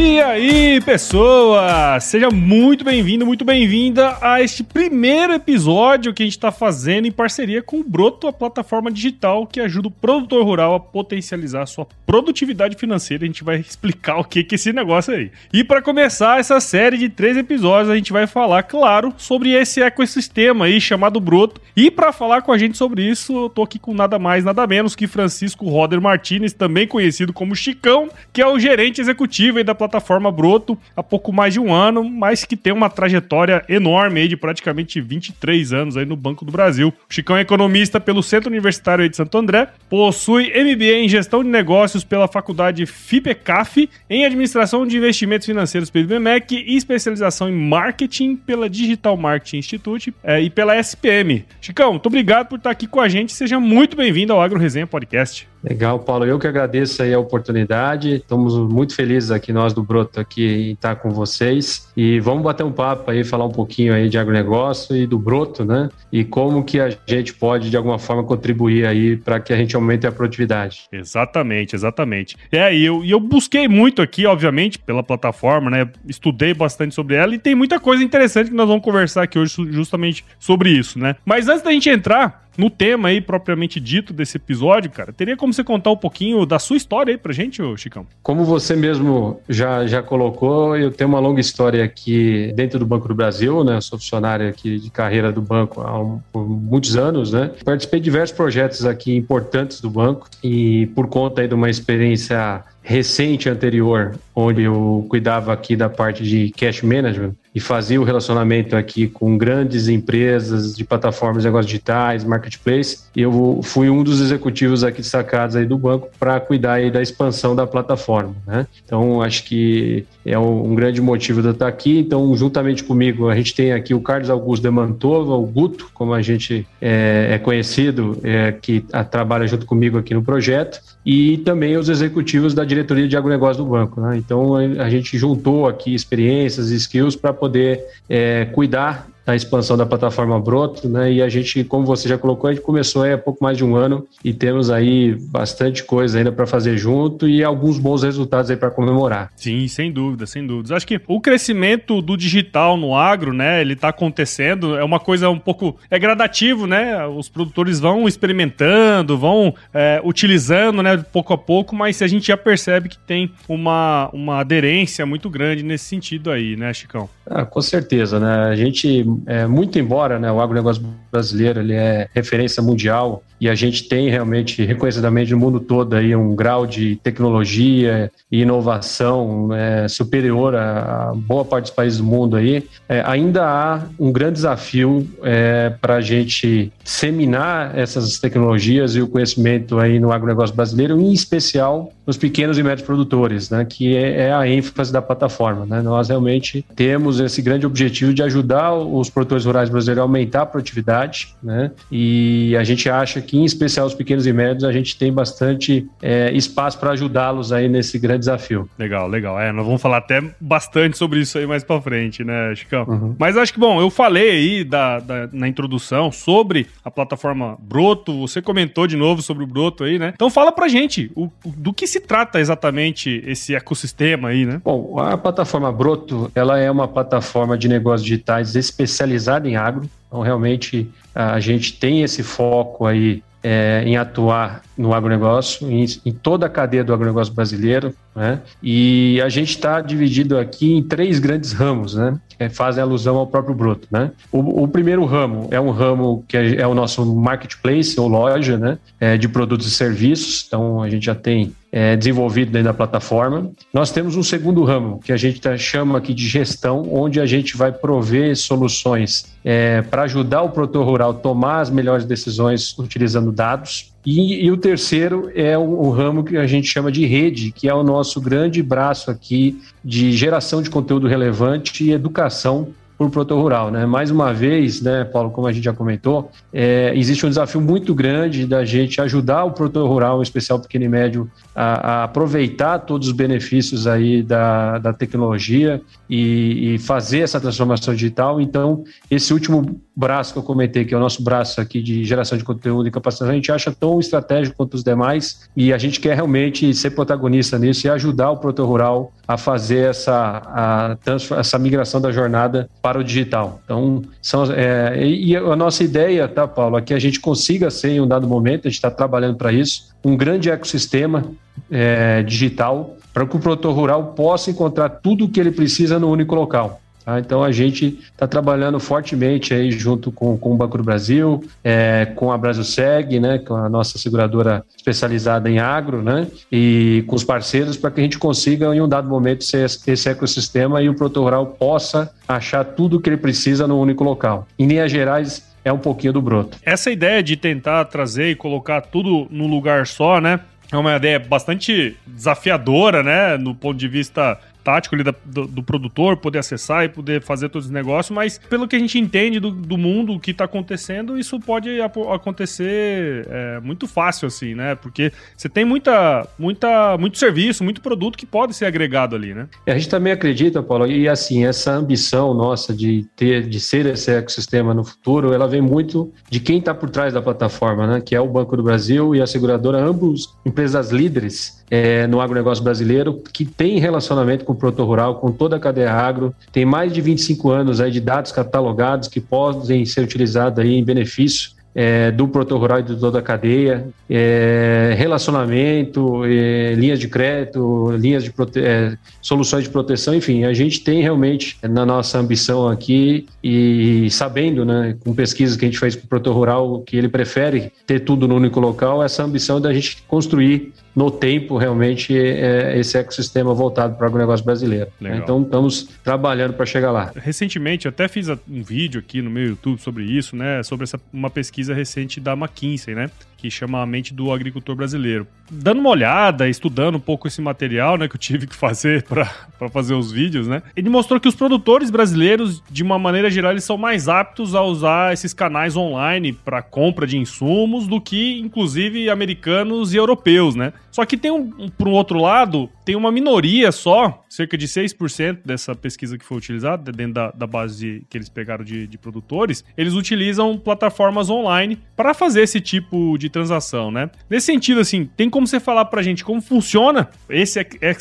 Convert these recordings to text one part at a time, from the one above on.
E aí, pessoas! Seja muito bem-vindo, muito bem-vinda a este primeiro episódio que a gente está fazendo em parceria com o Broto, a plataforma digital que ajuda o produtor rural a potencializar a sua produtividade financeira. A gente vai explicar o que é esse negócio aí. E para começar essa série de três episódios, a gente vai falar, claro, sobre esse ecossistema aí chamado Broto. E para falar com a gente sobre isso, eu tô aqui com nada mais, nada menos que Francisco Roder Martinez, também conhecido como Chicão, que é o gerente executivo aí da plataforma Broto há pouco mais de um ano, mas que tem uma trajetória enorme aí de praticamente 23 anos aí no Banco do Brasil. O Chicão é economista pelo Centro Universitário de Santo André, possui MBA em Gestão de Negócios pela Faculdade FIPECAF, em Administração de Investimentos Financeiros pelo IBMEC e especialização em Marketing pela Digital Marketing Institute é, e pela SPM. Chicão, muito obrigado por estar aqui com a gente. Seja muito bem-vindo ao Agro Resenha Podcast. Legal, Paulo. Eu que agradeço aí a oportunidade. Estamos muito felizes aqui, nós do Broto, aqui em estar com vocês. E vamos bater um papo aí, falar um pouquinho aí de agronegócio e do Broto, né? E como que a gente pode, de alguma forma, contribuir aí para que a gente aumente a produtividade. Exatamente, exatamente. É, e eu, e eu busquei muito aqui, obviamente, pela plataforma, né? Estudei bastante sobre ela e tem muita coisa interessante que nós vamos conversar aqui hoje justamente sobre isso, né? Mas antes da gente entrar, no tema aí propriamente dito desse episódio, cara, teria como você contar um pouquinho da sua história aí pra gente, ô Chicão? Como você mesmo já, já colocou, eu tenho uma longa história aqui dentro do Banco do Brasil, né? Eu sou funcionário aqui de carreira do banco há um, muitos anos, né? Participei de diversos projetos aqui importantes do banco e por conta aí de uma experiência recente anterior, onde eu cuidava aqui da parte de cash management, e fazia o relacionamento aqui com grandes empresas de plataformas de negócios digitais, marketplace. Eu fui um dos executivos aqui destacados aí do banco para cuidar aí da expansão da plataforma, né? Então, acho que é um grande motivo de eu estar aqui. Então, juntamente comigo, a gente tem aqui o Carlos Augusto de Mantova, o Guto, como a gente é, é conhecido, é, que trabalha junto comigo aqui no projeto, e também os executivos da diretoria de agronegócio do banco. Né? Então, a gente juntou aqui experiências e skills para poder é, cuidar a expansão da plataforma Broto, né? E a gente, como você já colocou, a gente começou há pouco mais de um ano e temos aí bastante coisa ainda para fazer junto e alguns bons resultados aí para comemorar. Sim, sem dúvida, sem dúvidas. Acho que o crescimento do digital no agro, né? Ele está acontecendo, é uma coisa um pouco é gradativo, né? Os produtores vão experimentando, vão é, utilizando, né? Pouco a pouco, mas a gente já percebe que tem uma, uma aderência muito grande nesse sentido aí, né, Chicão? Ah, com certeza, né? A gente é, muito embora né, o agronegócio brasileiro ele é referência mundial e a gente tem realmente reconhecidamente no mundo todo aí um grau de tecnologia e inovação é, superior a, boa parte dos países do mundo aí, é, ainda há um grande desafio é, para a gente disseminar essas tecnologias e o conhecimento aí no agronegócio brasileiro, em especial nos pequenos e médios produtores, né, que é, é a ênfase da plataforma. Né? Nós realmente temos esse grande objetivo de ajudar os produtores rurais brasileiros a aumentar a produtividade, né? e a gente acha que, em especial os pequenos e médios, a gente tem bastante é, espaço para ajudá-los aí nesse grande desafio. Legal, legal. É, nós vamos falar até bastante sobre isso aí mais para frente, né, Chicão? Uhum. Mas acho que, bom, eu falei aí da, da, na introdução sobre a plataforma Broto, você comentou de novo sobre o Broto aí, né? Então fala pra gente o, do que se trata exatamente esse ecossistema aí, né? Bom, a plataforma Broto, ela é uma plataforma de negócios digitais especializada em agro. Então, realmente, a gente tem esse foco aí é, em atuar no agronegócio, em, em, toda a cadeia do agronegócio brasileiro, né? E a gente está dividido aqui em três grandes ramos, né? Que fazem alusão ao próprio broto, né? O, o primeiro ramo é um ramo que é, é, o nosso marketplace ou loja, né? É, de produtos e serviços. Então a gente já tem é, desenvolvido dentro da plataforma. Nós temos um segundo ramo, que a gente tá, chama aqui de gestão, onde a gente vai prover soluções é, para ajudar o produtor rural a tomar as melhores decisões utilizando dados. E, e, o terceiro é o, o, ramo que a gente chama de rede, que é o nosso grande braço aqui de geração de conteúdo relevante e educação por produtor rural. Né? Mais uma vez, né, Paulo, como a gente já comentou, é, existe um desafio muito grande da gente ajudar o produtor rural, em especial pequeno e médio, a, a aproveitar todos os benefícios aí da, da tecnologia e, e, fazer essa transformação digital. Então, esse último braço que eu comentei, que é o nosso braço aqui de geração de conteúdo e capacitação, a gente acha tão estratégico quanto os demais e a gente quer realmente ser protagonista nisso e ajudar o produtor rural a fazer essa, a, essa migração da jornada para o digital. Então, são, é, e a nossa ideia, tá, Paulo, é que a gente consiga ser em um dado momento, a gente está trabalhando para isso, um grande ecossistema é, digital para que o produtor rural possa encontrar tudo o que ele precisa no único local. Tá? Então a gente está trabalhando fortemente aí junto com, com o Banco do Brasil, é, com a Brasilseg, né, com a nossa seguradora especializada em agro, né, e com os parceiros para que a gente consiga em um dado momento ser esse ecossistema e o produtor possa achar tudo o que ele precisa no único local. Em linhas gerais, é um pouquinho do broto. Essa ideia de tentar trazer e colocar tudo no lugar só, né? É uma ideia bastante desafiadora, né? No ponto de vista tático ali da, do, do, produtor, poder acessar e poder fazer todos os negócios, mas pelo que a gente entende do, do mundo, o que está acontecendo, isso pode acontecer é, muito fácil, assim, né? Porque você tem muita, muita, muito serviço, muito produto que pode ser agregado ali, né? A gente também acredita, Paulo, e assim, essa ambição nossa de ter, de ser esse ecossistema no futuro, ela vem muito de quem está por trás da plataforma, né? Que é o Banco do Brasil e a seguradora, ambos empresas líderes é, no agronegócio brasileiro, que tem relacionamento com o produtor rural, com toda a cadeia agro, tem mais de 25 anos aí de dados catalogados que podem ser utilizados aí em benefício é, do produtor rural e de toda a cadeia, é, relacionamento, é, linhas de crédito, linhas de é, soluções de proteção, enfim, a gente tem realmente na nossa ambição aqui e sabendo, né, com pesquisas que a gente fez com o produtor rural, que ele prefere ter tudo no único local, essa ambição da gente construir no tempo realmente é, esse ecossistema voltado para o agronegócio brasileiro. Legal. Então estamos trabalhando para chegar lá. Recentemente eu até fiz um vídeo aqui no meu YouTube sobre isso, né? Sobre essa, uma pesquisa recente da McKinsey, né? que chama A Mente do Agricultor Brasileiro. Dando uma olhada, estudando um pouco esse material, né, que eu tive que fazer para fazer os vídeos, né, ele mostrou que os produtores brasileiros, de uma maneira geral, eles são mais aptos a usar esses canais online para compra de insumos do que, inclusive, americanos e europeus, né. Só que tem um, um por um outro lado, tem uma minoria só, cerca de 6% dessa pesquisa que foi utilizada, dentro da, da base de, que eles pegaram de, de produtores, eles utilizam plataformas online para fazer esse tipo de transação, né? Nesse sentido, assim, tem como você falar pra gente como funciona esse,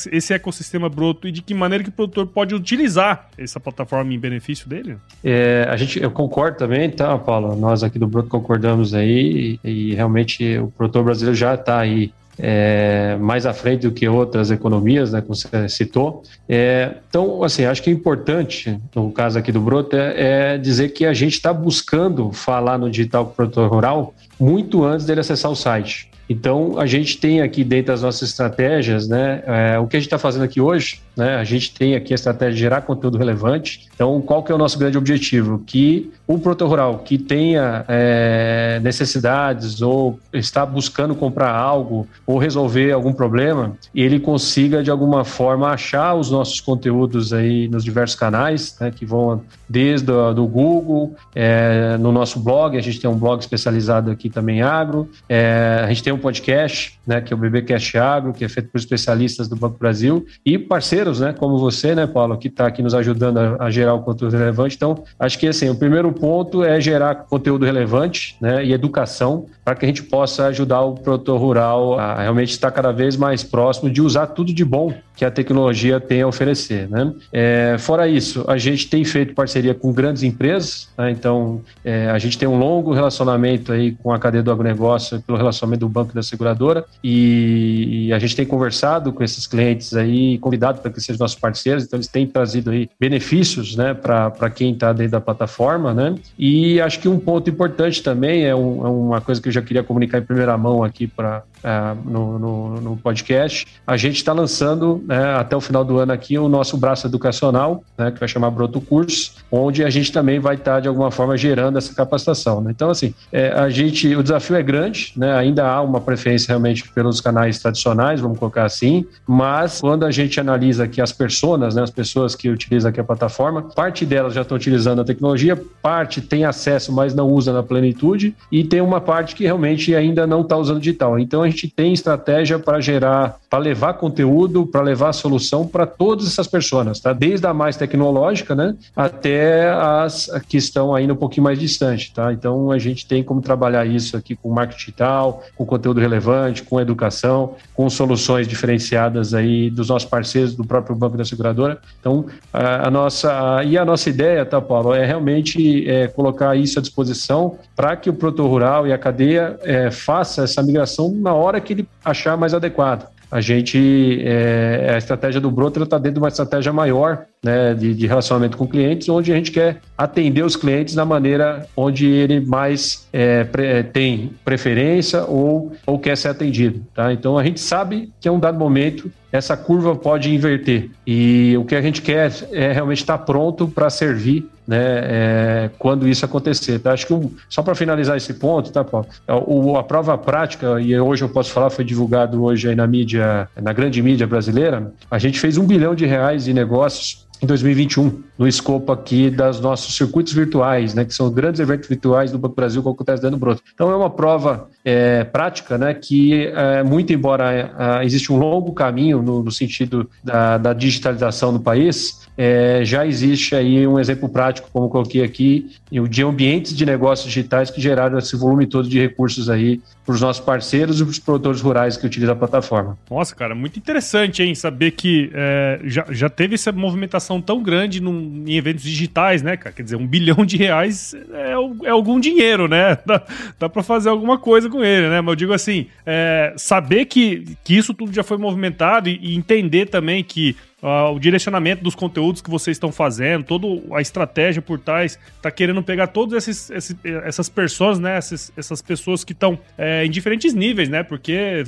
esse ecossistema broto e de que maneira que o produtor pode utilizar essa plataforma em benefício dele? É, a gente, eu concordo também, tá, Paulo? Nós aqui do Broto concordamos aí e, e realmente o produtor brasileiro já está aí é, mais à frente do que outras economias, né, como você citou. É, então, assim, acho que é importante, no caso aqui do Broto, é, é dizer que a gente está buscando falar no digital com o produtor rural muito antes dele acessar o site. Então, a gente tem aqui dentro das nossas estratégias, né, é, o que a gente está fazendo aqui hoje, né, a gente tem aqui a estratégia de gerar conteúdo relevante. Então, qual que é o nosso grande objetivo? Que o produtor rural que tenha é, necessidades ou está buscando comprar algo ou resolver algum problema, ele consiga, de alguma forma, achar os nossos conteúdos aí nos diversos canais, né, que vão desde o, do Google, é, no nosso blog, a gente tem um blog especializado aqui também em agro, é, a gente tem um podcast, né, que é o BBcast Agro, que é feito por especialistas do Banco Brasil e parceiros, né, como você, né, Paulo, que está aqui nos ajudando a, a, gerar o conteúdo relevante. Então, acho que assim, o primeiro ponto é gerar conteúdo relevante, né, e educação para que a gente possa ajudar o produtor rural a realmente estar cada vez mais próximo de usar tudo de bom que a tecnologia tem a oferecer, né? É, fora isso, a gente tem feito parceria com grandes empresas, né? então é, a gente tem um longo relacionamento aí com a cadeia do agronegócio pelo relacionamento do banco banco da seguradora e, e a gente tem conversado com esses clientes aí, convidado para que sejam nossos parceiros, então eles têm trazido aí benefícios, né, para quem está dentro da plataforma, né? E acho que um ponto importante também é, um, é, uma coisa que eu já queria comunicar em primeira mão aqui para uh, no, no, no, podcast, a gente está lançando né, até o final do ano aqui o nosso braço educacional, né, que vai chamar Broto Curso, onde a gente também vai estar, tá, de alguma forma, gerando essa capacitação. Né? Então, assim, é, a gente, o desafio é grande, né? ainda há uma preferência realmente pelos canais tradicionais, vamos colocar assim, mas quando a gente analisa aqui as pessoas, né, as pessoas que utilizam aqui a plataforma, parte delas já estão utilizando a tecnologia, parte tem acesso, mas não usa na plenitude, e tem uma parte que realmente ainda não está usando digital. Então a gente tem estratégia para gerar, para levar conteúdo, para levar solução para todas essas pessoas, tá? Desde a mais tecnológica, né, até as que estão ainda um pouquinho mais distante, tá? Então a gente tem como trabalhar isso aqui com marketing digital, com conteúdo relevante, com educação, com soluções diferenciadas aí dos nossos parceiros, do próprio Banco da Seguradora. Então a, a nossa e a nossa ideia, tá, Paulo, é realmente é, colocar isso à disposição para que o produtor rural e a cadeia é, faça essa migração na hora que ele achar mais adequado. A gente, é, a estratégia do Broto está dentro de uma estratégia maior né, de, de, relacionamento com clientes, onde a gente quer atender os clientes da maneira onde ele mais é, pre, tem preferência ou, ou quer ser atendido. Tá? Então a gente sabe que é um dado momento essa curva pode inverter. E o que a gente quer é realmente estar pronto para servir né, é, quando isso acontecer. Tá? Acho que um, só para finalizar esse ponto, tá, Paulo? É, o, a prova prática, e hoje eu posso falar, foi divulgado hoje aí na mídia, na grande mídia brasileira, a gente fez um bilhão de reais de negócios em 2021, no escopo aqui dos nossos circuitos virtuais, né, que são grandes eventos virtuais do Banco Brasil que acontece dentro do Broto. Então é uma prova é, prática, né, que é, muito embora é, existe um longo caminho no, no sentido da, da, digitalização no país, é, já existe aí um exemplo prático, como coloquei aqui, de ambientes de negócios digitais que geraram esse volume todo de recursos aí para os nossos parceiros e para os produtores rurais que utilizam a plataforma. Nossa, cara, muito interessante, hein? Saber que é, já, já teve essa movimentação tão grande num, em eventos digitais, né, cara? Quer dizer, um bilhão de reais é, é algum dinheiro, né? Dá, dá para fazer alguma coisa com ele, né? Mas eu digo assim, é, saber que, que isso tudo já foi movimentado e, e entender também que Uh, o direcionamento dos conteúdos que vocês estão fazendo, toda a estratégia por trás, tá querendo pegar todas esses, esses, essas pessoas, né? Essas, essas pessoas que estão é, em diferentes níveis, né? Porque,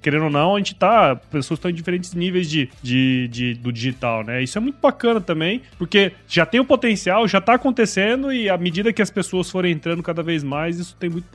querendo ou não, a gente tá. Pessoas estão em diferentes níveis de, de, de, do digital, né? Isso é muito bacana também, porque já tem o potencial, já tá acontecendo, e à medida que as pessoas forem entrando cada vez mais, isso tem muito.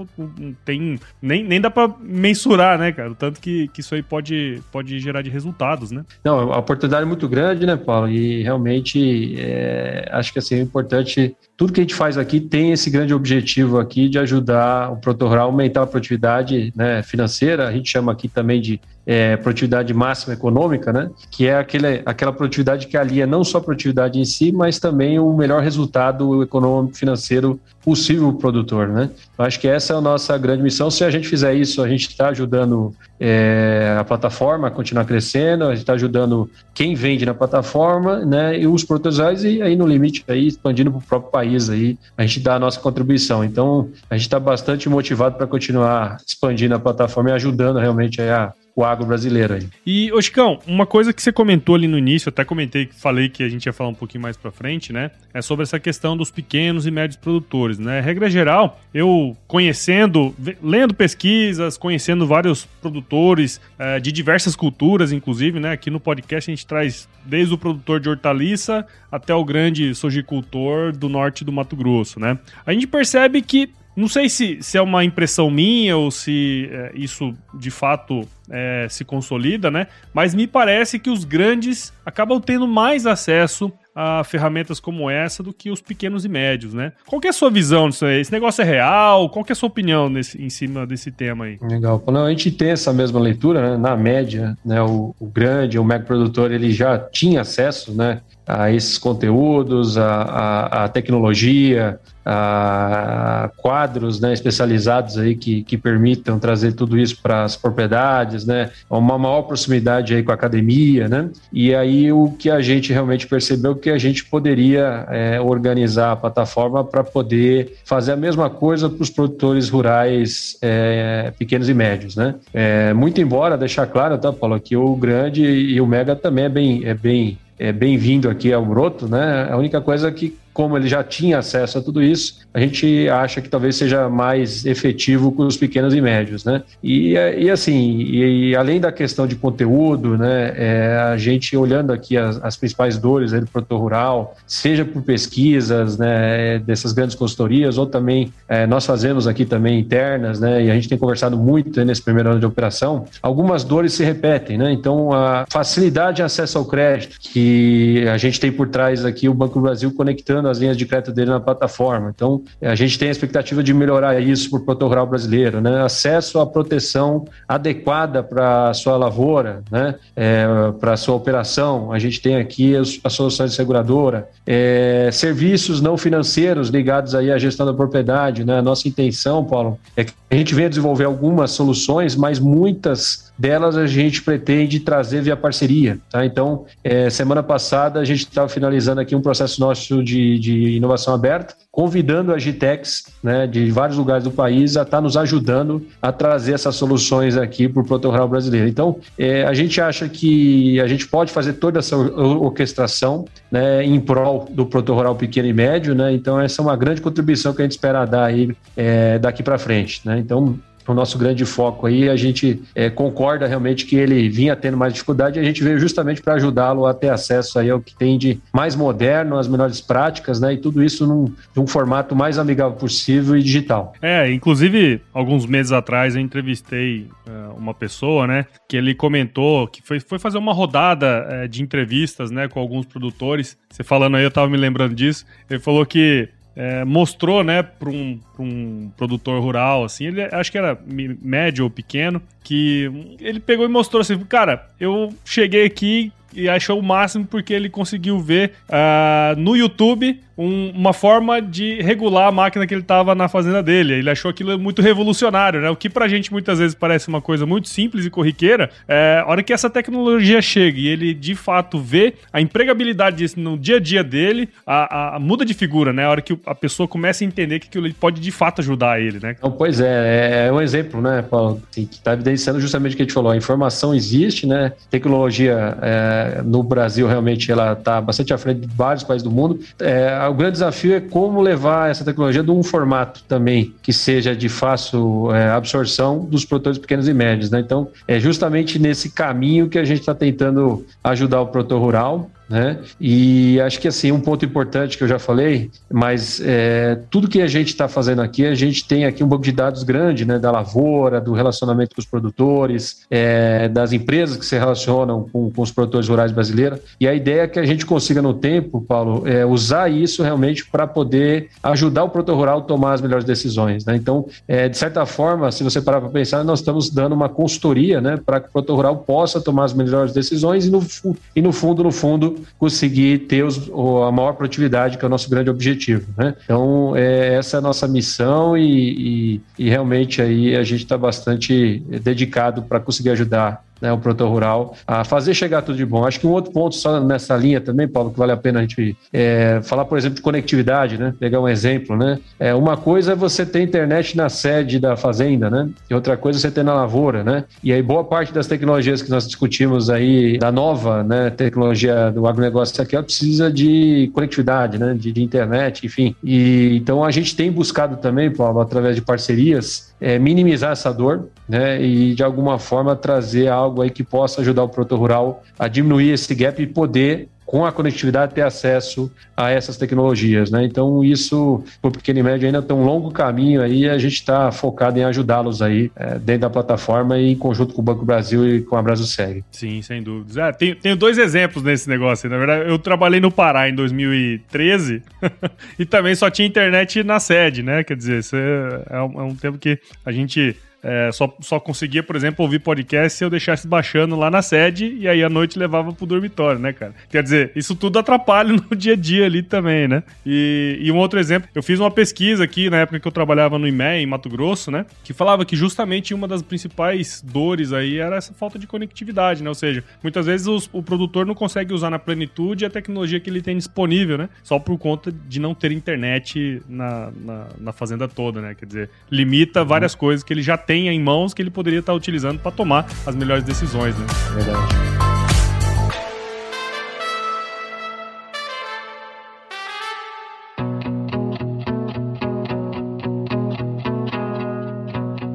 Tem, nem, nem dá para mensurar, né, cara? O tanto que, que isso aí pode, pode gerar de resultados, né? Não, a oportunidade é muito muito grande, né, Paulo? E realmente é, acho que assim, é importante. Tudo que a gente faz aqui tem esse grande objetivo aqui de ajudar o produtor rural a aumentar a produtividade né, financeira. A gente chama aqui também de é, produtividade máxima econômica, né? Que é aquele, aquela produtividade que alia não só a produtividade em si, mas também o melhor resultado econômico financeiro possível para o produtor, né? Eu acho que essa é a nossa grande missão. Se a gente fizer isso, a gente está ajudando é, a plataforma a continuar crescendo, a gente está ajudando quem vende na plataforma, né? E os produtores e aí no limite aí expandindo para o próprio país aí, a gente dá a nossa contribuição. Então a gente está bastante motivado para continuar expandindo a plataforma e ajudando realmente a o agro brasileiro aí. E, Oscão, uma coisa que você comentou ali no início, até comentei, falei que a gente ia falar um pouquinho mais pra frente, né? É sobre essa questão dos pequenos e médios produtores, né? Regra geral, eu conhecendo, lendo pesquisas, conhecendo vários produtores é, de diversas culturas, inclusive, né? Aqui no podcast a gente traz desde o produtor de hortaliça até o grande sojicultor do norte do Mato Grosso, né? A gente percebe que não sei se, se é uma impressão minha ou se é, isso de fato é, se consolida, né? Mas me parece que os grandes acabam tendo mais acesso a ferramentas como essa do que os pequenos e médios, né? Qual é a sua visão disso aí? Esse negócio é real? Qual é a sua opinião nesse, em cima desse tema aí? Legal. Não, a gente tem essa mesma leitura, né? Na média, né? O, o grande, o mega produtor, ele já tinha acesso, né? A esses conteúdos, a, a, a tecnologia, quadros né, especializados aí que, que permitam trazer tudo isso para as propriedades, né, uma maior proximidade aí com a academia, né, e aí o que a gente realmente percebeu que a gente poderia é, organizar a plataforma para poder fazer a mesma coisa para os produtores rurais é, pequenos e médios, né. É, muito embora deixar claro, tá, Paulo, que o grande e o mega também é bem, é bem é bem-vindo aqui ao Broto, né? A única coisa que como ele já tinha acesso a tudo isso, a gente acha que talvez seja mais efetivo com os pequenos e médios, né? E, e assim, e, além da questão de conteúdo, né, é, a gente olhando aqui as, as principais dores do produtor rural, seja por pesquisas, né, dessas grandes consultorias, ou também é, nós fazemos aqui também internas, né, e a gente tem conversado muito nesse primeiro ano de operação, algumas dores se repetem, né? Então, a facilidade de acesso ao crédito que a gente tem por trás aqui o Banco do Brasil conectando as linhas de crédito dele na plataforma. Então, a gente tem a expectativa de melhorar isso para o produtor brasileiro, né? Acesso à proteção adequada para a sua lavoura, né? É, para a sua operação. A gente tem aqui as, as soluções de seguradora, é, serviços não financeiros ligados aí à gestão da propriedade, né? A nossa intenção, Paulo, é que a gente venha desenvolver algumas soluções, mas muitas delas a gente pretende trazer via parceria. Tá? Então, é, semana passada a gente estava finalizando aqui um processo nosso de, de inovação aberta, convidando a Gitex né, de vários lugares do país a estar tá nos ajudando a trazer essas soluções aqui para o produtor rural brasileiro. Então, é, a gente acha que a gente pode fazer toda essa orquestração né, em prol do produtor rural pequeno e médio, né? Então, essa é uma grande contribuição que a gente espera dar aí é, daqui para frente. Né? Então, o nosso grande foco aí. A gente é, concorda realmente que ele vinha tendo mais dificuldade e a gente veio justamente para ajudá-lo a ter acesso aí ao que tem de mais moderno, as melhores práticas, né? E tudo isso num, num formato mais amigável possível e digital. É, inclusive, alguns meses atrás eu entrevistei uh, uma pessoa, né? Que ele comentou que foi, foi fazer uma rodada uh, de entrevistas, né? Com alguns produtores. Você falando aí, eu tava me lembrando disso. Ele falou que é, mostrou, né, para um, um produtor rural, assim, ele acho que era médio ou pequeno, que ele pegou e mostrou assim, cara, eu cheguei aqui e achou o máximo porque ele conseguiu ver uh, no YouTube um, uma forma de regular a máquina que ele estava na fazenda dele. Ele achou aquilo muito revolucionário, né? O que pra gente muitas vezes parece uma coisa muito simples e corriqueira, é, a hora que essa tecnologia chega e ele de fato vê a empregabilidade disso no dia a dia dele, a, a muda de figura, né? A hora que a pessoa começa a entender que aquilo pode de fato ajudar ele, né? Então, pois é, é, é um exemplo, né, Paulo, que está evidenciando justamente o que a gente falou. A informação existe, né? Tecnologia é, no Brasil realmente ela está bastante à frente de vários países do mundo. É, o grande desafio é como levar essa tecnologia de um formato também que seja de fácil é, absorção dos produtores pequenos e médios. Né? Então, é justamente nesse caminho que a gente está tentando ajudar o produtor rural né? E acho que assim um ponto importante que eu já falei, mas é, tudo que a gente está fazendo aqui, a gente tem aqui um banco de dados grande, né? Da lavoura, do relacionamento com os produtores, é, das empresas que se relacionam com, com, os produtores rurais brasileiros. E a ideia é que a gente consiga no tempo, Paulo, é, usar isso realmente para poder ajudar o produtor rural a tomar as melhores decisões. Né? Então, é, de certa forma, se você parar para pensar, nós estamos dando uma consultoria, né? Para que o produtor rural possa tomar as melhores decisões e no, e no fundo, no fundo conseguir ter os, a maior produtividade, que é o nosso grande objetivo. Né? Então, é, essa é a nossa missão e, e, e realmente aí a gente está bastante dedicado para conseguir ajudar né, o produtor rural, a fazer chegar tudo de bom. Acho que um outro ponto só nessa linha também, Paulo, que vale a pena a gente é, falar, por exemplo, de conectividade, né? Pegar um exemplo, né? É, uma coisa é você ter internet na sede da fazenda, né? E outra coisa é você ter na lavoura, né? E aí boa parte das tecnologias que nós discutimos aí, da nova né, tecnologia do agronegócio aqui, ela precisa de conectividade, né? De, de internet, enfim. E então a gente tem buscado também, Paulo, através de parcerias, é, minimizar essa dor, né? E de alguma forma trazer algo aí que possa ajudar o produtor rural a diminuir esse gap e poder com a conectividade ter acesso a essas tecnologias, né? Então isso, por pequeno e médio ainda tem um longo caminho aí, a gente está focado em ajudá-los aí é, dentro da plataforma e em conjunto com o Banco Brasil e com a Brasilseg. Sim, sem dúvidas. É, tenho, tenho dois exemplos nesse negócio. Na verdade, eu trabalhei no Pará em 2013 e também só tinha internet na sede, né? Quer dizer, é, é é um tempo que a gente é, só, só conseguia, por exemplo, ouvir podcast se eu deixasse baixando lá na sede e aí à noite levava pro dormitório, né, cara? Quer dizer, isso tudo atrapalha no dia a dia ali também, né? E, e um outro exemplo, eu fiz uma pesquisa aqui na época que eu trabalhava no IME, em Mato Grosso, né? Que falava que justamente uma das principais dores aí era essa falta de conectividade, né? Ou seja, muitas vezes os, o produtor não consegue usar na plenitude a tecnologia que ele tem disponível, né? Só por conta de não ter internet na, na, na fazenda toda, né? Quer dizer, limita várias uhum. coisas que ele já tenha em mãos que ele poderia estar utilizando para tomar as melhores decisões, né? Verdade.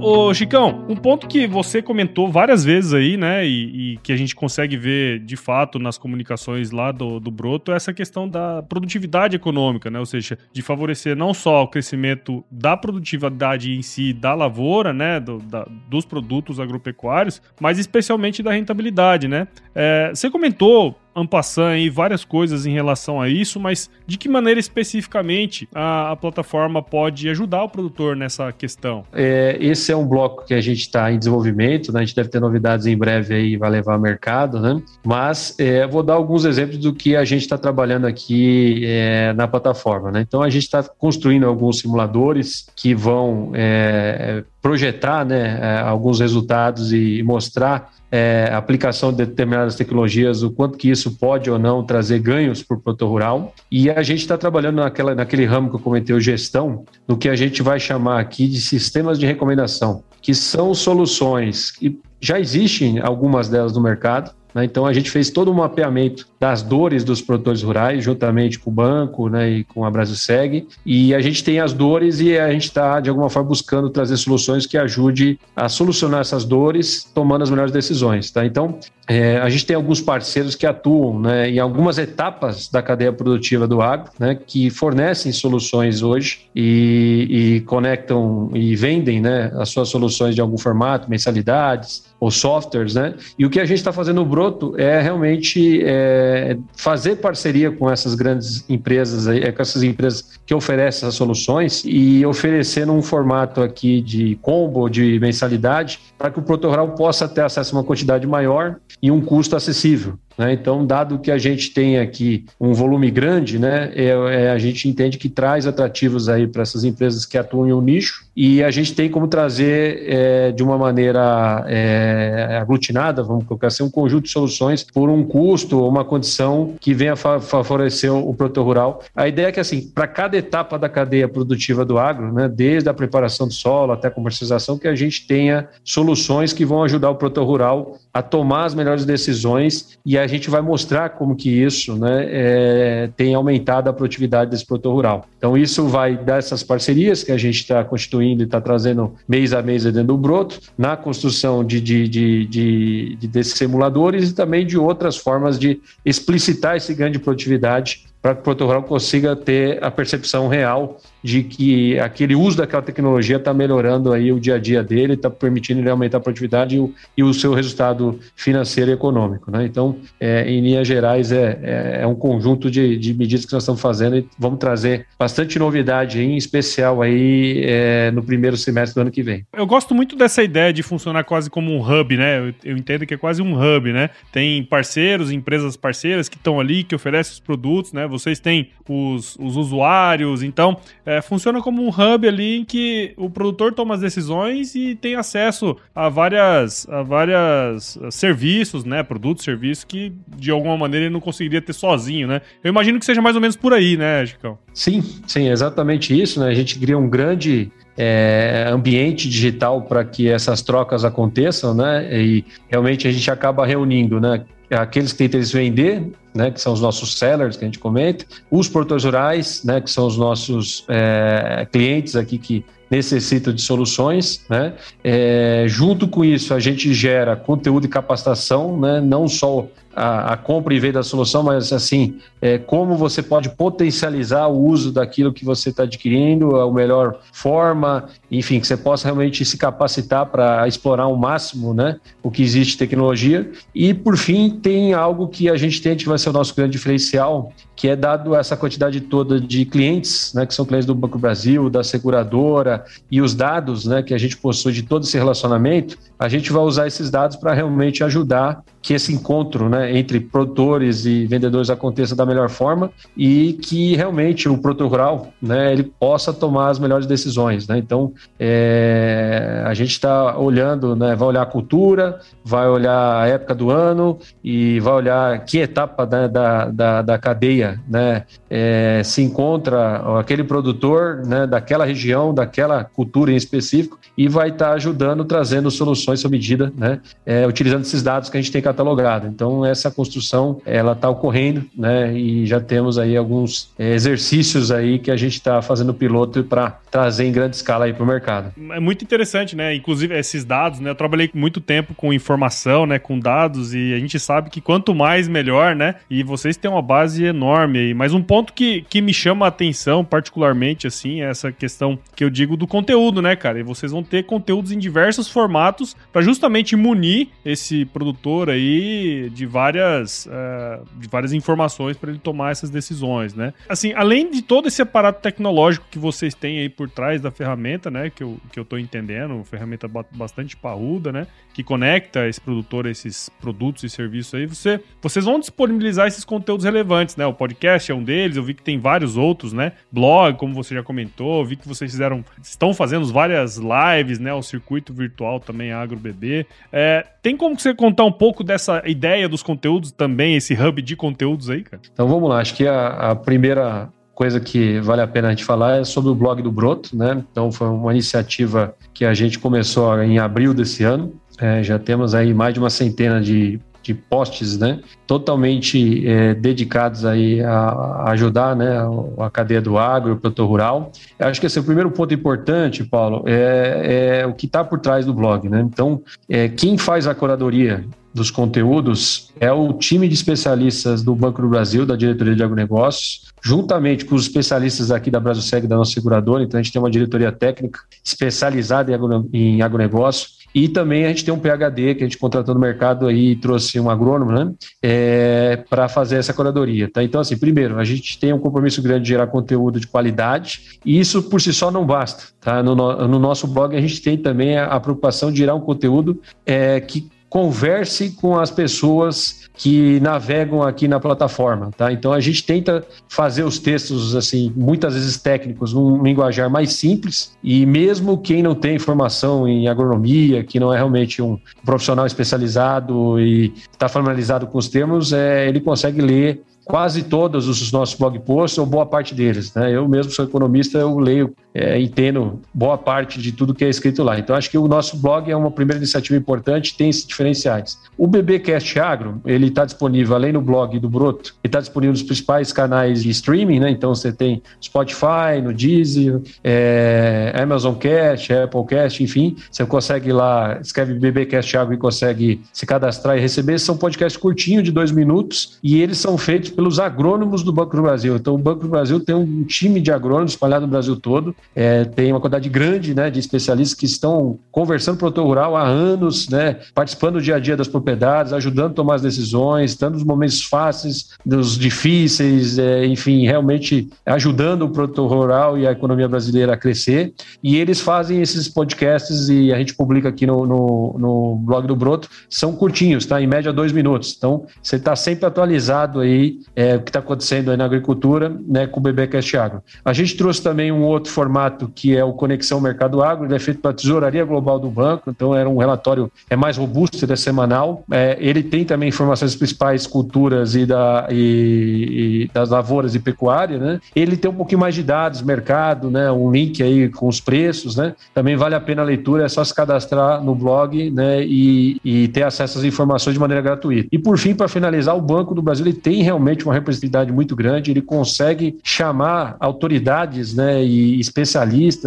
Ô, Chicão, um ponto que você comentou várias vezes aí, né, e, e, que a gente consegue ver de fato nas comunicações lá do, do Broto, é essa questão da produtividade econômica, né, ou seja, de favorecer não só o crescimento da produtividade em si da lavoura, né, do, da, dos produtos agropecuários, mas especialmente da rentabilidade, né. É, você comentou Ampassan aí várias coisas em relação a isso, mas de que maneira especificamente a, a plataforma pode ajudar o produtor nessa questão? É, esse é um bloco que a gente está em desenvolvimento, né? a gente deve ter novidades em breve aí, vai levar ao mercado, né? Mas é, vou dar alguns exemplos do que a gente está trabalhando aqui é, na plataforma, né? Então a gente está construindo alguns simuladores que vão é, projetar né, é, alguns resultados e mostrar é, a aplicação de determinadas tecnologias, o quanto que isso pode ou não trazer ganhos para o produtor rural. E a gente está trabalhando naquela, naquele ramo que eu comentei, gestão, no que a gente vai chamar aqui de sistemas de recomendação, que são soluções que já existem algumas delas no mercado, né? Então a gente fez todo um mapeamento das dores dos produtores rurais, juntamente com o banco né, e com a Brasilseg. E a gente tem as dores e a gente está, de alguma forma, buscando trazer soluções que ajude a solucionar essas dores, tomando as melhores decisões. Tá? Então, é, a gente tem alguns parceiros que atuam né, em algumas etapas da cadeia produtiva do agro, né, que fornecem soluções hoje e, e conectam e vendem né, as suas soluções de algum formato, mensalidades ou softwares. Né? E o que a gente está fazendo no Broto é realmente é, fazer parceria com essas grandes empresas, aí, com essas empresas que oferecem essas soluções e oferecer num formato aqui de combo, de mensalidade, para que o produtor rural possa ter acesso a uma quantidade maior e um custo acessível. Né? Então, dado que a gente tem aqui um volume grande, né, é, é, a gente entende que traz atrativos aí para essas empresas que atuam em um nicho e a gente tem como trazer é, de uma maneira é, aglutinada, vamos colocar assim, um conjunto de soluções por um custo ou uma condição que venha fa favorecer o produtor rural. A ideia é que, assim, para cada etapa da cadeia produtiva do agro, né, desde a preparação do solo até a comercialização, que a gente tenha soluções que vão ajudar o produtor rural a tomar as melhores decisões e a gente vai mostrar como que isso né, é, tem aumentado a produtividade desse produtor rural. Então, isso vai dar essas parcerias que a gente está constituindo e está trazendo mês a mês dentro do Broto, na construção de, de, de, de, de desses simuladores e também de outras formas de explicitar esse ganho de produtividade para que o produtor rural consiga ter a percepção real de que aquele uso daquela tecnologia está melhorando aí o dia a dia dele, está permitindo ele aumentar a produtividade e o, e o, seu resultado financeiro e econômico. Né? Então, é, em linhas gerais, é, é, é um conjunto de, de, medidas que nós estamos fazendo e vamos trazer bastante novidade, em especial aí é, no primeiro semestre do ano que vem. Eu gosto muito dessa ideia de funcionar quase como um hub, né? Eu, eu entendo que é quase um hub, né? Tem parceiros, empresas parceiras que estão ali, que oferecem os produtos, né? Vocês têm os, os usuários, então é, funciona como um hub ali em que o produtor toma as decisões e tem acesso a várias, a várias serviços, né? Produtos, serviços que de alguma maneira ele não conseguiria ter sozinho, né? Eu imagino que seja mais ou menos por aí, né, Chicão? Sim, sim, exatamente isso, né? A gente cria um grande é, ambiente digital para que essas trocas aconteçam, né? E realmente a gente acaba reunindo, né? Aqueles que têm interesse em vender, né, que são os nossos sellers que a gente comenta, os produtores rurais, né, que são os nossos é, clientes aqui que necessitam de soluções, né? É, junto com isso, a gente gera conteúdo e capacitação, né? não só a, a, compra e venda da solução, mas assim, é, como você pode potencializar o uso daquilo que você está adquirindo, a melhor forma, enfim, que você possa realmente se capacitar para explorar ao máximo né, o que existe de tecnologia. E, por fim, tem algo que a gente tem que vai ser o nosso grande diferencial, que é dado essa quantidade toda de clientes, né, que são clientes do Banco Brasil, da seguradora, e os dados né, que a gente possui de todo esse relacionamento, a gente vai usar esses dados para realmente ajudar que esse encontro né, entre produtores e vendedores aconteça da melhor forma e que realmente o produtor rural né, ele possa tomar as melhores decisões. Né? Então, é, a gente está olhando, né, vai olhar a cultura, vai olhar a época do ano e vai olhar que etapa né, da, da, da, cadeia né, é, se encontra aquele produtor né, daquela região, daquela cultura em específico e vai estar tá ajudando, trazendo soluções sob medida, né, é, utilizando esses dados que a gente tem catalogado. Então, essa construção, ela está ocorrendo, né? E já temos aí alguns é, exercícios aí que a gente está fazendo piloto para trazer em grande escala aí para o mercado. É muito interessante, né? Inclusive esses dados, né? Eu trabalhei muito tempo com informação, né? Com dados e a gente sabe que quanto mais melhor, né? E vocês têm uma base enorme aí. Mas um ponto que, que me chama a atenção particularmente, assim, é essa questão que eu digo do conteúdo, né, cara? E vocês vão ter conteúdos em diversos formatos para justamente munir esse produtor aí de várias, uh, de várias informações para ele tomar essas decisões, né? Assim, além de todo esse aparato tecnológico que vocês têm aí por trás da ferramenta, né? Que eu, que eu tô entendendo, ferramenta bastante parruda, né? Que conecta esse produtor esses produtos e serviços aí. Você, vocês vão disponibilizar esses conteúdos relevantes, né? O podcast é um deles, eu vi que tem vários outros, né? Blog, como você já comentou, vi que vocês fizeram, estão fazendo várias lives, né? O circuito virtual também, AgroBB. É, tem como você contar um pouco dessa ideia dos conteúdos também, esse hub de conteúdos aí, cara? Então vamos lá, acho que a, a primeira coisa que vale a pena a gente falar é sobre o blog do Broto, né? Então foi uma iniciativa que a gente começou em abril desse ano. É, já temos aí mais de uma centena de, de posts, né? Totalmente é, dedicados aí a, ajudar, né? A, a cadeia do agro, o produtor rural. Eu acho que esse é o primeiro ponto importante, Paulo, é, é o que está por trás do blog, né? Então, é, quem faz a curadoria dos conteúdos é o time de especialistas do Banco do Brasil, da Diretoria de Agronegócios, juntamente com os especialistas aqui da Brasilseg, da nossa seguradora. Então, a gente tem uma diretoria técnica especializada em, agro, em agronegócio. E também a gente tem um PHD que a gente contratou no mercado aí e trouxe um agrônomo, né? É, para fazer essa curadoria, tá? Então, assim, primeiro, a gente tem um compromisso grande de gerar conteúdo de qualidade e isso por si só não basta, tá? No, no nosso blog a gente tem também a, a preocupação de gerar um conteúdo é, que converse com as pessoas que navegam aqui na plataforma, tá? Então a gente tenta fazer os textos assim, muitas vezes técnicos, num linguajar mais simples e mesmo quem não tem formação em agronomia, que não é realmente um profissional especializado e está familiarizado com os termos, é, ele consegue ler quase todos os nossos blog posts, ou boa parte deles. Né? Eu mesmo sou economista, eu leio, é, entendo boa parte de tudo que é escrito lá. Então, acho que o nosso blog é uma primeira iniciativa importante, tem esses diferenciais. O BBcast Agro, ele está disponível, além no blog do Broto, ele está disponível nos principais canais de streaming, né? Então, você tem Spotify, no Deezer, é, Amazon Cast, Apple Cast, enfim, você consegue lá, escreve BBcast Agro e consegue se cadastrar e receber. São podcasts curtinhos, de dois minutos, e eles são feitos pelos agrônomos do Banco do Brasil. Então, o Banco do Brasil tem um time de agrônomos espalhado no Brasil todo, é, tem uma quantidade grande né, de especialistas que estão conversando com o produtor rural há anos, né, participando do dia a dia das propriedades, ajudando a tomar as decisões, tanto nos momentos fáceis, nos difíceis, é, enfim, realmente ajudando o produtor rural e a economia brasileira a crescer. E eles fazem esses podcasts e a gente publica aqui no, no, no blog do Broto, são curtinhos, tá? Em média, dois minutos. Então, você está sempre atualizado aí é, o que está acontecendo aí na agricultura né, com o BBcast Agro. A gente trouxe também um outro formato que é o Conexão Mercado Agro, ele é feito pela Tesouraria Global do Banco, então era um relatório é mais robusto, ele é semanal. É, ele tem também informações principais culturas e, da, e, e, das lavouras e pecuária, né? Ele tem um pouquinho mais de dados, mercado, né? Um link aí com os preços, né? Também vale a pena a leitura, é só se cadastrar no blog, né? E, e ter acesso às informações de maneira gratuita. E por fim, para finalizar, o Banco do Brasil ele tem realmente uma representatividade muito grande, ele consegue chamar autoridades né, e especialistas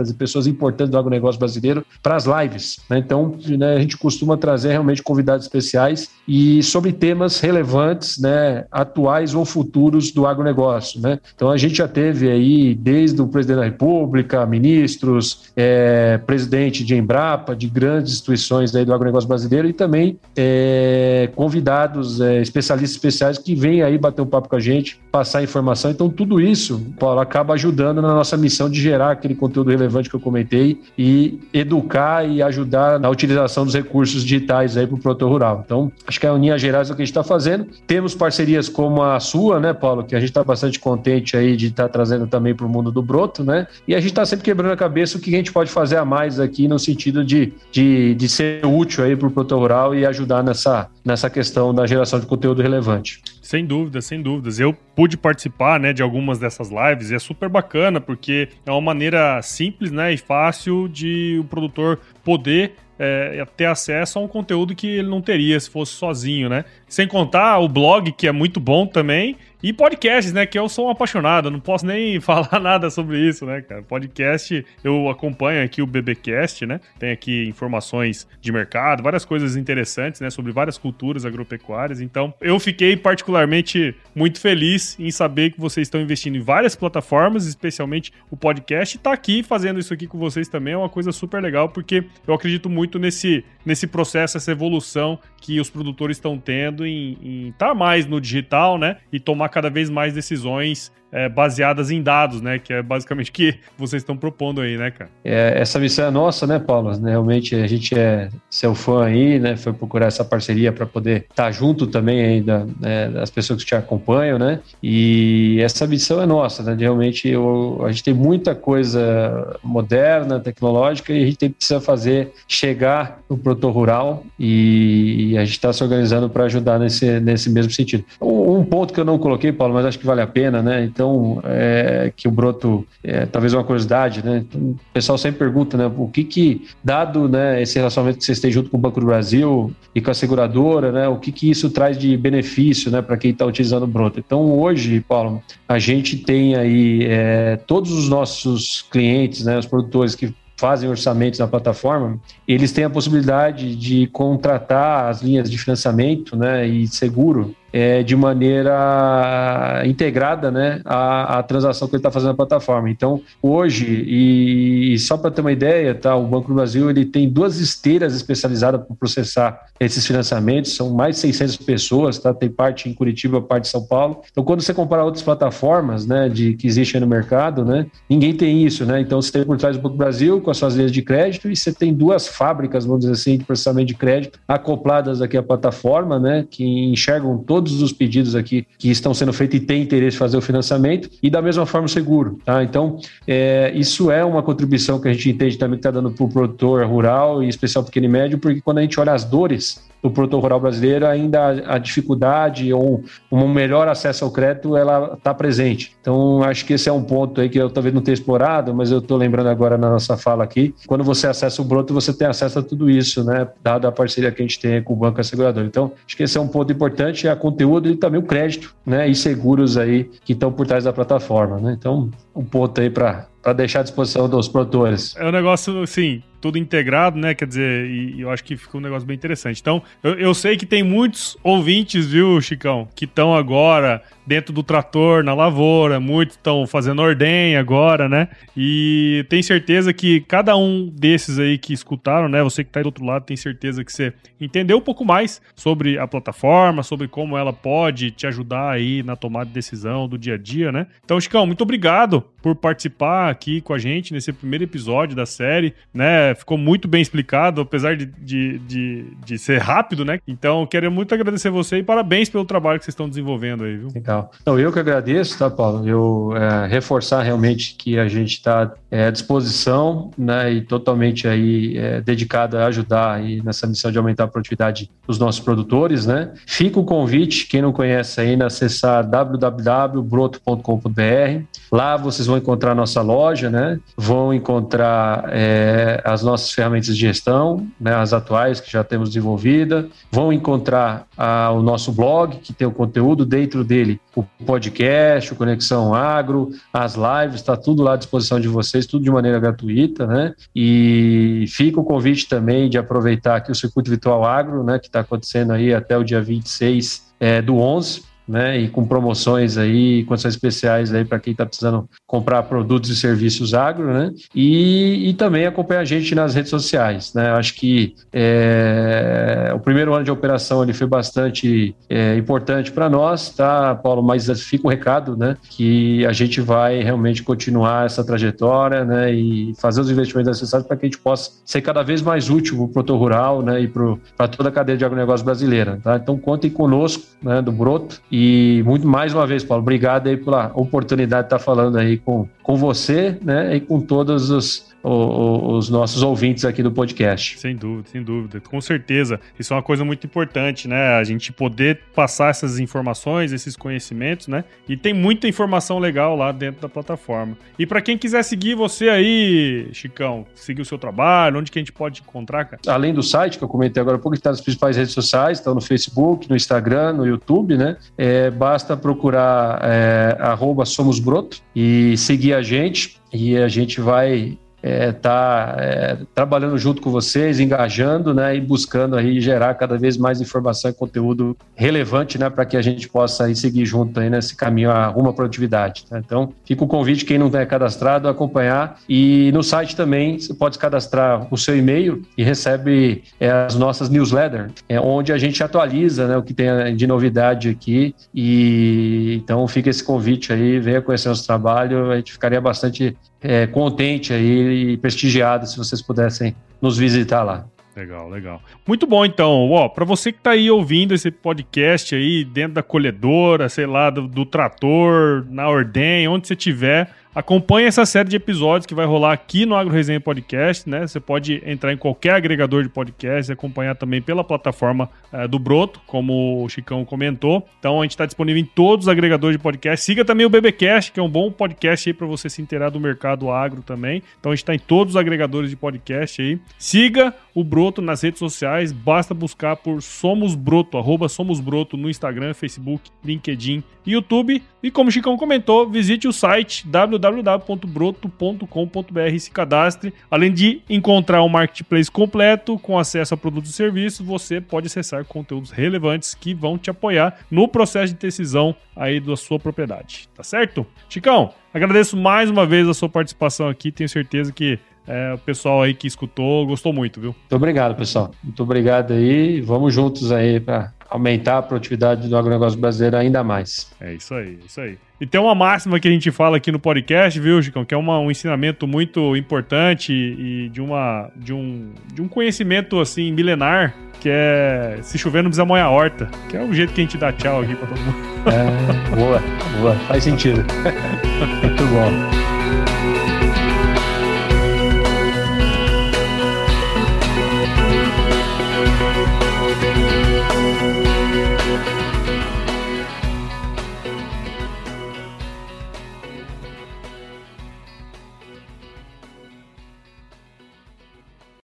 e pessoas importantes do agronegócio brasileiro para as lives. Né? Então, né, a gente costuma trazer realmente convidados especiais e sobre temas relevantes, né, atuais ou futuros do agronegócio. Né? Então, a gente já teve aí, desde o presidente da República, ministros, é, presidente de Embrapa, de grandes instituições aí do agronegócio brasileiro e também é, convidados, é, especialistas especiais que vêm aí bater um papo com a gente, passar informação. Então, tudo isso, Paulo, acaba ajudando na nossa missão de gerar aquele conteúdo relevante que eu comentei e educar e ajudar na utilização dos recursos digitais aí para o produtor rural. Então, acho que é, em linhas gerais, é o que a gente está fazendo. Temos parcerias como a sua, né, Paulo, que a gente está bastante contente aí de estar tá trazendo também para o mundo do broto, né? E a gente está sempre quebrando a cabeça o que a gente pode fazer a mais aqui no sentido de, de, de ser útil aí para o produtor rural e ajudar nessa, nessa questão da geração de conteúdo relevante. Sem dúvida, sem dúvidas. Eu pude participar, né, de algumas dessas lives e é super bacana porque é uma maneira simples, né, e fácil de o produtor poder é, ter acesso a um conteúdo que ele não teria se fosse sozinho, né? Sem contar o blog, que é muito bom também, E podcasts, né? Que eu sou um apaixonado, não posso nem falar nada sobre isso, né, cara? Podcast, eu acompanho aqui o BBcast, né? Tem aqui informações de mercado, várias coisas interessantes, né? Sobre várias culturas agropecuárias. Então, eu fiquei particularmente muito feliz em saber que vocês estão investindo em várias plataformas, especialmente o podcast. E tá aqui fazendo isso aqui com vocês também é uma coisa super legal, porque eu acredito muito nesse, nesse processo, essa evolução que os produtores estão tendo em estar tá mais no digital, né? E tomar cada vez mais decisões é, baseadas em dados, né? Que é basicamente o que vocês estão propondo aí, né, cara? É, essa missão é nossa, né, Paulo? Realmente a gente é seu fã aí, né? Foi procurar essa parceria para poder estar tá junto também aí da, né, das pessoas que te acompanham, né? E essa missão é nossa, né? Realmente eu, a gente tem muita coisa moderna, tecnológica e a gente precisa fazer chegar no produtor rural e, e a gente está se organizando para ajudar nesse, nesse mesmo sentido. Um, um ponto que eu não coloquei, Paulo, mas acho que vale a pena, né? Então é, que o broto, é, talvez uma curiosidade, né? Então, o pessoal sempre pergunta, né? O que que, dado né, esse relacionamento que vocês têm junto com o Banco do Brasil e com a seguradora, né? O que que isso traz de benefício, né? Para quem está utilizando o broto. Então hoje, Paulo, a gente tem aí é, todos os nossos clientes, né? Os produtores que fazem orçamentos na plataforma, eles têm a possibilidade de contratar as linhas de financiamento né, e seguro é, de maneira integrada né, a, transação que ele está fazendo na plataforma. Então, hoje, e, e só para ter uma ideia, tá, o Banco do Brasil ele tem duas esteiras especializadas para processar esses financiamentos, são mais de 600 pessoas, tá, tem parte em Curitiba, parte em São Paulo. Então, quando você compara outras plataformas né, de, que existem no mercado, né, ninguém tem isso. Né? Então, você tem por trás do Banco do Brasil com as suas linhas de crédito e você tem duas fábricas, vamos dizer assim, de processamento de crédito acopladas aqui à plataforma, né, que enxergam todo todos os pedidos aqui que estão sendo feitos e têm interesse em fazer o financiamento, e da mesma forma o seguro. Tá? Então, é, isso é uma contribuição que a gente entende também que está dando para o produtor rural, e especial pequeno e médio, porque quando a gente olha as dores do produtor rural brasileiro, ainda a dificuldade ou um melhor acesso ao crédito, ela está presente. Então, acho que esse é um ponto aí que eu talvez não tenha explorado, mas eu estou lembrando agora na nossa fala aqui. Quando você acessa o broto, você tem acesso a tudo isso, né? Dada a parceria que a gente tem com o banco assegurador. Então, acho que esse é um ponto importante, é conteúdo e também o crédito, né? E seguros aí que estão por trás da plataforma, né? Então, um ponto aí para deixar à disposição dos produtores. É um negócio, assim, tudo integrado, né? Quer dizer, e, eu acho que ficou um negócio bem interessante. Então, eu, eu sei que tem muitos ouvintes, viu, Chicão, que estão agora dentro do trator, na lavoura, muitos estão fazendo ordem agora, né? E tenho certeza que cada um desses aí que escutaram, né? Você que está aí do outro lado, tem certeza que você entendeu um pouco mais sobre a plataforma, sobre como ela pode te ajudar aí na tomada de decisão do dia a dia, né? Então, Chicão, muito obrigado por participar aqui com a gente nesse primeiro episódio da série, né? Ficou muito bem explicado, apesar de, de, de, de, ser rápido, né? Então, quero muito agradecer você e parabéns pelo trabalho que vocês estão desenvolvendo aí, viu? Legal. Então, eu que agradeço, tá, Paulo? Eu é, reforçar realmente que a gente está é, à disposição, né, e totalmente aí é, dedicado a ajudar aí nessa missão de aumentar a produtividade dos nossos produtores, né? Fica o convite, quem não conhece ainda, acessar www.broto.com.br. Lá vocês vão encontrar a nossa loja, né? Vão encontrar é, as nossas ferramentas de gestão, né, as atuais que já temos desenvolvida, vão encontrar ah, o nosso blog, que tem o conteúdo dentro dele, o podcast, o Conexão Agro, as lives, está tudo lá à disposição de vocês, tudo de maneira gratuita, né? E fica o convite também de aproveitar aqui o Circuito Virtual Agro, né, que está acontecendo aí até o dia 26 é, do 11, né, e com promoções aí, condições especiais aí para quem está precisando comprar produtos e serviços agro, né, e, e também acompanhar a gente nas redes sociais, né, acho que é, o primeiro ano de operação ele foi bastante é, importante para nós, tá, Paulo, mas fica o recado, né, que a gente vai realmente continuar essa trajetória, né, e fazer os investimentos necessários para que a gente possa ser cada vez mais útil para o produtor rural, né, e para toda a cadeia de agronegócio brasileira, tá, então contem conosco, né, do Broto, e muito mais uma vez, Paulo, obrigado aí pela oportunidade de estar falando aí com, com você, né, e com todos os, os nossos ouvintes aqui do podcast. Sem dúvida, sem dúvida. Com certeza. Isso é uma coisa muito importante, né? A gente poder passar essas informações, esses conhecimentos, né? E tem muita informação legal lá dentro da plataforma. E para quem quiser seguir você aí, Chicão, seguir o seu trabalho, onde que a gente pode encontrar, cara? Além do site que eu comentei agora há pouco, está nas principais redes sociais, estão no Facebook, no Instagram, no YouTube, né? É, basta procurar é, @somosbroto e seguir a gente e a gente vai está é, tá, é, trabalhando junto com vocês, engajando, né, e buscando aí gerar cada vez mais informação e conteúdo relevante, né, para que a gente possa aí seguir junto aí nesse caminho rumo à produtividade. Tá? Então, fica o convite quem não é cadastrado acompanhar e no site também você pode cadastrar o seu e-mail e recebe é, as nossas newsletters, é, onde a gente atualiza, né, o que tem de novidade aqui e então fica esse convite aí, venha conhecer nosso trabalho, a gente ficaria bastante é, contente aí e prestigiado se vocês pudessem nos visitar lá. Legal, legal. Muito bom, então. Ó, para você que está aí ouvindo esse podcast aí dentro da colhedora, sei lá, do, do trator, na ordem, onde você estiver, Acompanhe essa série de episódios que vai rolar aqui no Agro Resenha Podcast, né? Você pode entrar em qualquer agregador de podcast e acompanhar também pela plataforma uh, do Broto, como o Chicão comentou. Então a gente está disponível em todos os agregadores de podcast. Siga também o BBcast, que é um bom podcast aí para você se inteirar do mercado agro também. Então a gente está em todos os agregadores de podcast aí. Siga o Broto nas redes sociais, basta buscar por Somos Broto, arroba Somos Broto no Instagram, Facebook, LinkedIn YouTube. E como o Chicão comentou, visite o site www.broto.com.br e se cadastre. Além de encontrar um marketplace completo com acesso a produtos e serviços, você pode acessar conteúdos relevantes que vão te apoiar no processo de decisão aí da sua propriedade, tá certo? Chicão, agradeço mais uma vez a sua participação aqui, tenho certeza que é, o pessoal aí que escutou gostou muito, viu? Muito obrigado, pessoal. Muito obrigado aí. Vamos juntos aí para aumentar a produtividade do agronegócio brasileiro ainda mais. É isso aí, isso aí. E tem uma máxima que a gente fala aqui no podcast, viu, Chicão, que é uma, um ensinamento muito importante e de, uma, de, um, de um conhecimento, assim, milenar, que é se chover não precisa molhar a horta, que é o jeito que a gente dá tchau aqui pra todo mundo. É, boa, boa, faz sentido. muito bom.